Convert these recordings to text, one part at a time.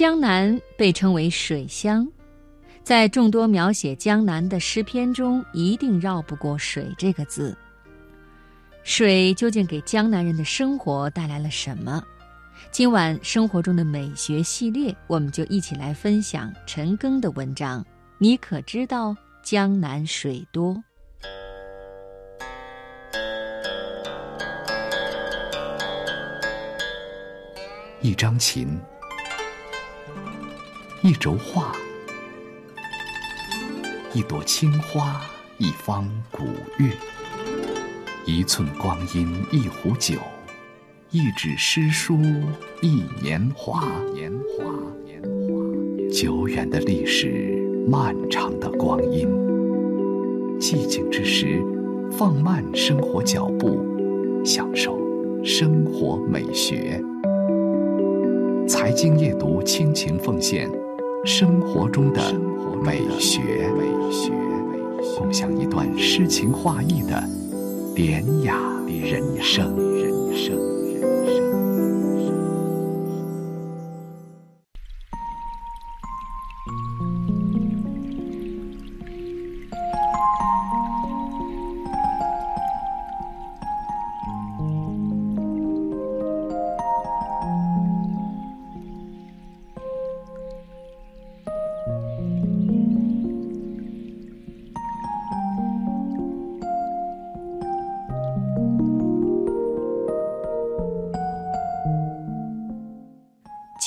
江南被称为水乡，在众多描写江南的诗篇中，一定绕不过“水”这个字。水究竟给江南人的生活带来了什么？今晚生活中的美学系列，我们就一起来分享陈庚的文章。你可知道江南水多？一张琴，一轴画，一朵青花，一方古月，一寸光阴，一壶酒，一纸诗书，一年华。年华，年华，久远的历史，漫长的光阴。寂静之时，放慢生活脚步，享受生活美学。财经夜读，倾情奉献生活中的美学，共享一段诗情画意的典雅人生。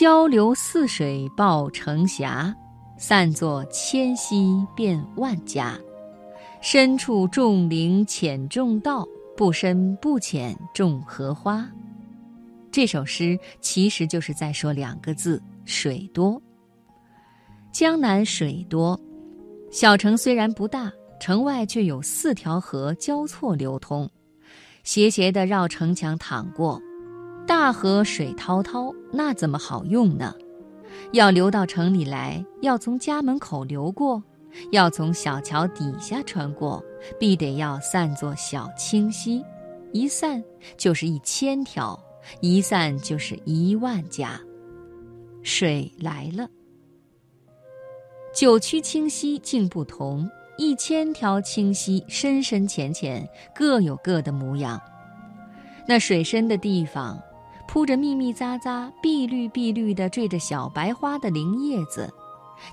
交流泗水抱城峡，散作千溪变万家。深处种林浅种稻，不深不浅种荷花。这首诗其实就是在说两个字：水多。江南水多，小城虽然不大，城外却有四条河交错流通，斜斜地绕城墙淌过。大河水滔滔，那怎么好用呢？要流到城里来，要从家门口流过，要从小桥底下穿过，必得要散作小清溪，一散就是一千条，一散就是一万家。水来了，九曲清溪竟不同，一千条清溪深深浅浅，各有各的模样。那水深的地方。铺着密密匝匝、碧绿碧绿的缀着小白花的菱叶子，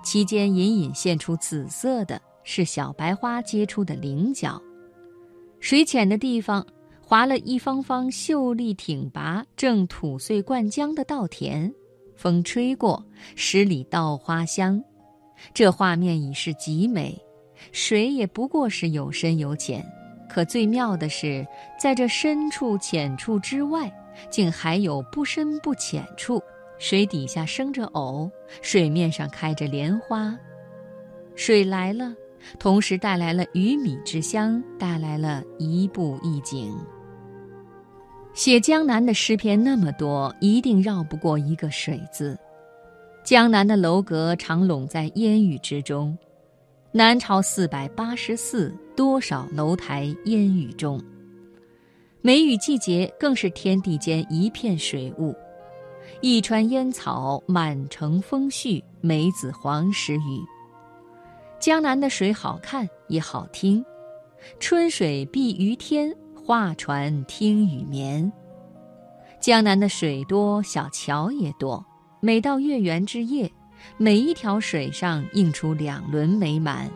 其间隐隐现出紫色的，是小白花结出的菱角。水浅的地方，划了一方方秀丽挺拔、正吐穗灌浆的稻田，风吹过，十里稻花香。这画面已是极美，水也不过是有深有浅，可最妙的是，在这深处浅处之外。竟还有不深不浅处，水底下生着藕，水面上开着莲花。水来了，同时带来了鱼米之乡，带来了一步一景。写江南的诗篇那么多，一定绕不过一个“水”字。江南的楼阁常笼在烟雨之中，南朝四百八十寺，多少楼台烟雨中。梅雨季节更是天地间一片水雾，一川烟草满城风絮，梅子黄时雨。江南的水好看也好听，春水碧于天，画船听雨眠。江南的水多，小桥也多。每到月圆之夜，每一条水上映出两轮美满。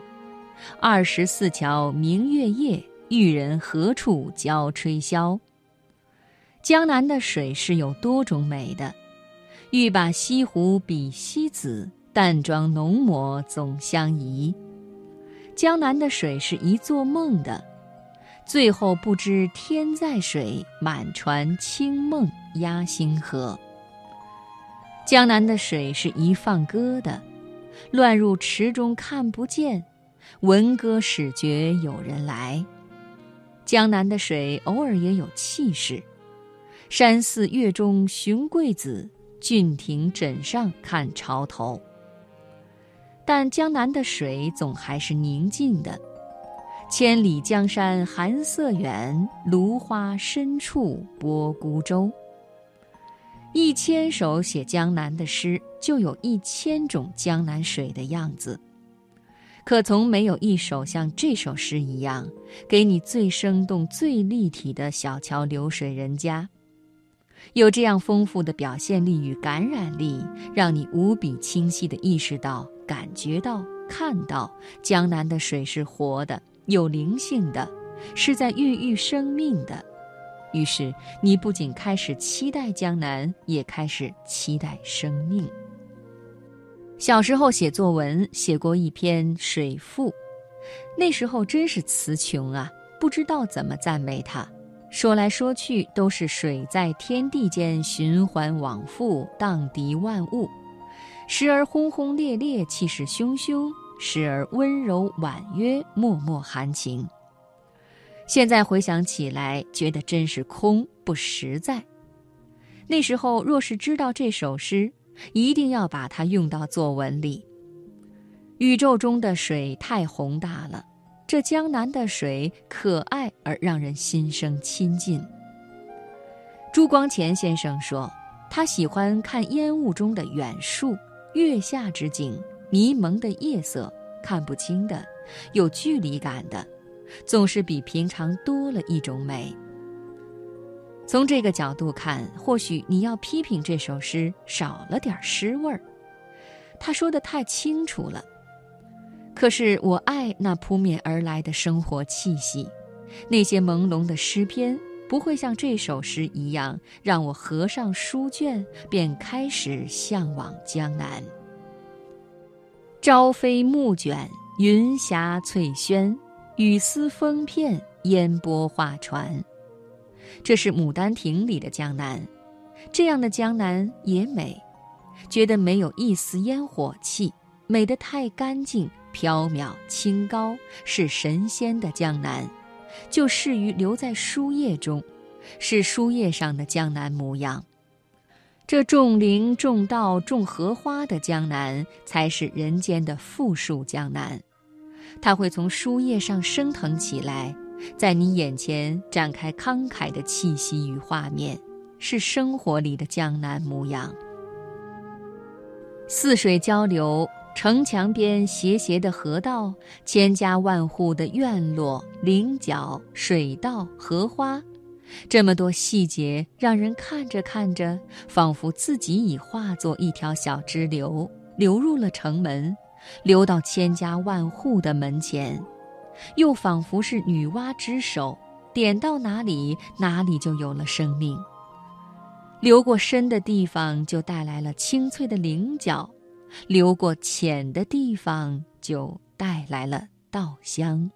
二十四桥明月夜。玉人何处教吹箫？江南的水是有多种美的，欲把西湖比西子，淡妆浓抹总相宜。江南的水是一做梦的，最后不知天在水，满船清梦压星河。江南的水是一放歌的，乱入池中看不见，闻歌始觉有人来。江南的水偶尔也有气势，山寺月中寻桂子，郡亭枕上看潮头。但江南的水总还是宁静的，千里江山寒色远，芦花深处泊孤舟。一千首写江南的诗，就有一千种江南水的样子。可从没有一首像这首诗一样，给你最生动、最立体的小桥流水人家。有这样丰富的表现力与感染力，让你无比清晰地意识到、感觉到、看到江南的水是活的、有灵性的，是在孕育生命的。于是，你不仅开始期待江南，也开始期待生命。小时候写作文，写过一篇《水赋》，那时候真是词穷啊，不知道怎么赞美它。说来说去都是水在天地间循环往复，荡涤万物，时而轰轰烈烈，气势汹汹；时而温柔婉约，脉脉含情。现在回想起来，觉得真是空不实在。那时候若是知道这首诗，一定要把它用到作文里。宇宙中的水太宏大了，这江南的水可爱而让人心生亲近。朱光潜先生说，他喜欢看烟雾中的远树、月下之景、迷蒙的夜色、看不清的、有距离感的，总是比平常多了一种美。从这个角度看，或许你要批评这首诗少了点诗味儿。他说的太清楚了。可是我爱那扑面而来的生活气息，那些朦胧的诗篇不会像这首诗一样让我合上书卷便开始向往江南。朝飞暮卷，云霞翠轩，雨丝风片，烟波画船。这是《牡丹亭》里的江南，这样的江南也美，觉得没有一丝烟火气，美得太干净、飘渺、清高，是神仙的江南，就适于留在书页中，是书页上的江南模样。这种灵、种稻、种荷花的江南，才是人间的富庶江南，它会从书页上升腾起来。在你眼前展开慷慨的气息与画面，是生活里的江南模样。四水交流，城墙边斜斜的河道，千家万户的院落、菱角、水稻、荷花，这么多细节，让人看着看着，仿佛自己已化作一条小支流，流入了城门，流到千家万户的门前。又仿佛是女娲之手，点到哪里，哪里就有了生命。流过深的地方，就带来了清脆的菱角；流过浅的地方，就带来了稻香。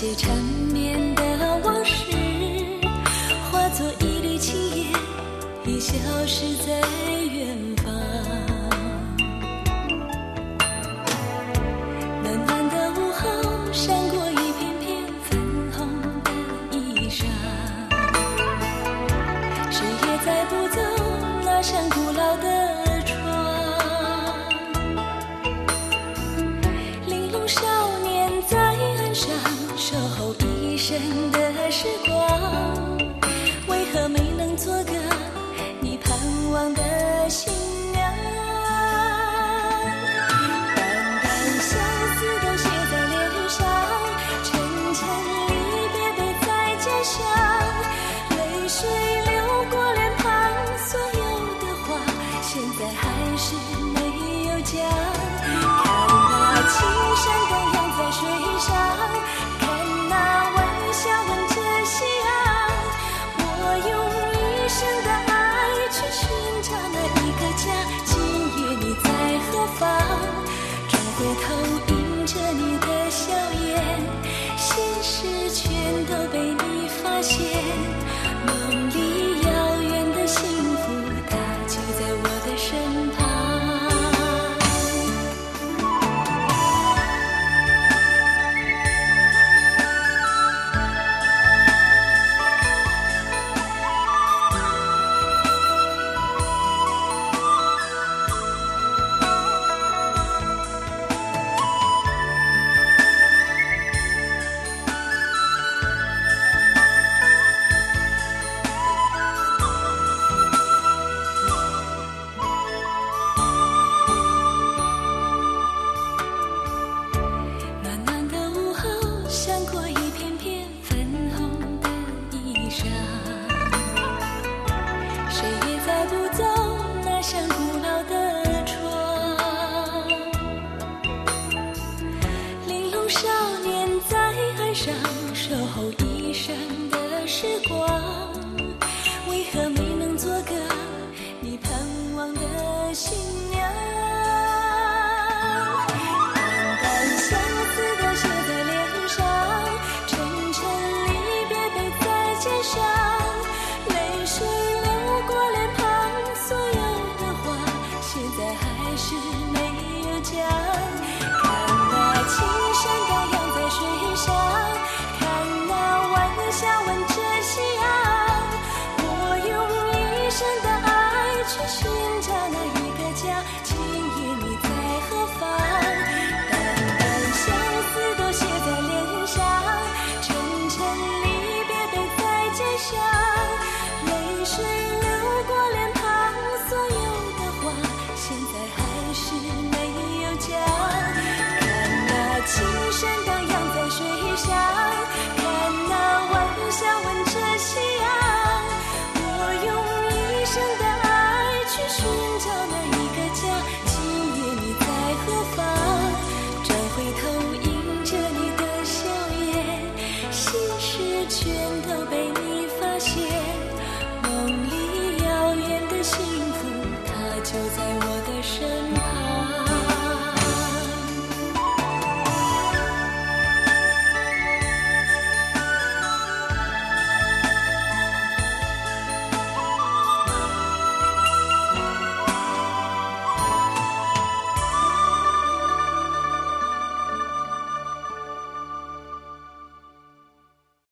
些缠街头迎着你的笑颜，现实全都被你发现，梦里遥远的星。荡漾在水上看那晚霞吻着夕阳我用一生的爱去寻找那一个家今夜你在何方转回头迎着你的笑颜心事全都被你发现梦里遥远的幸福它就在我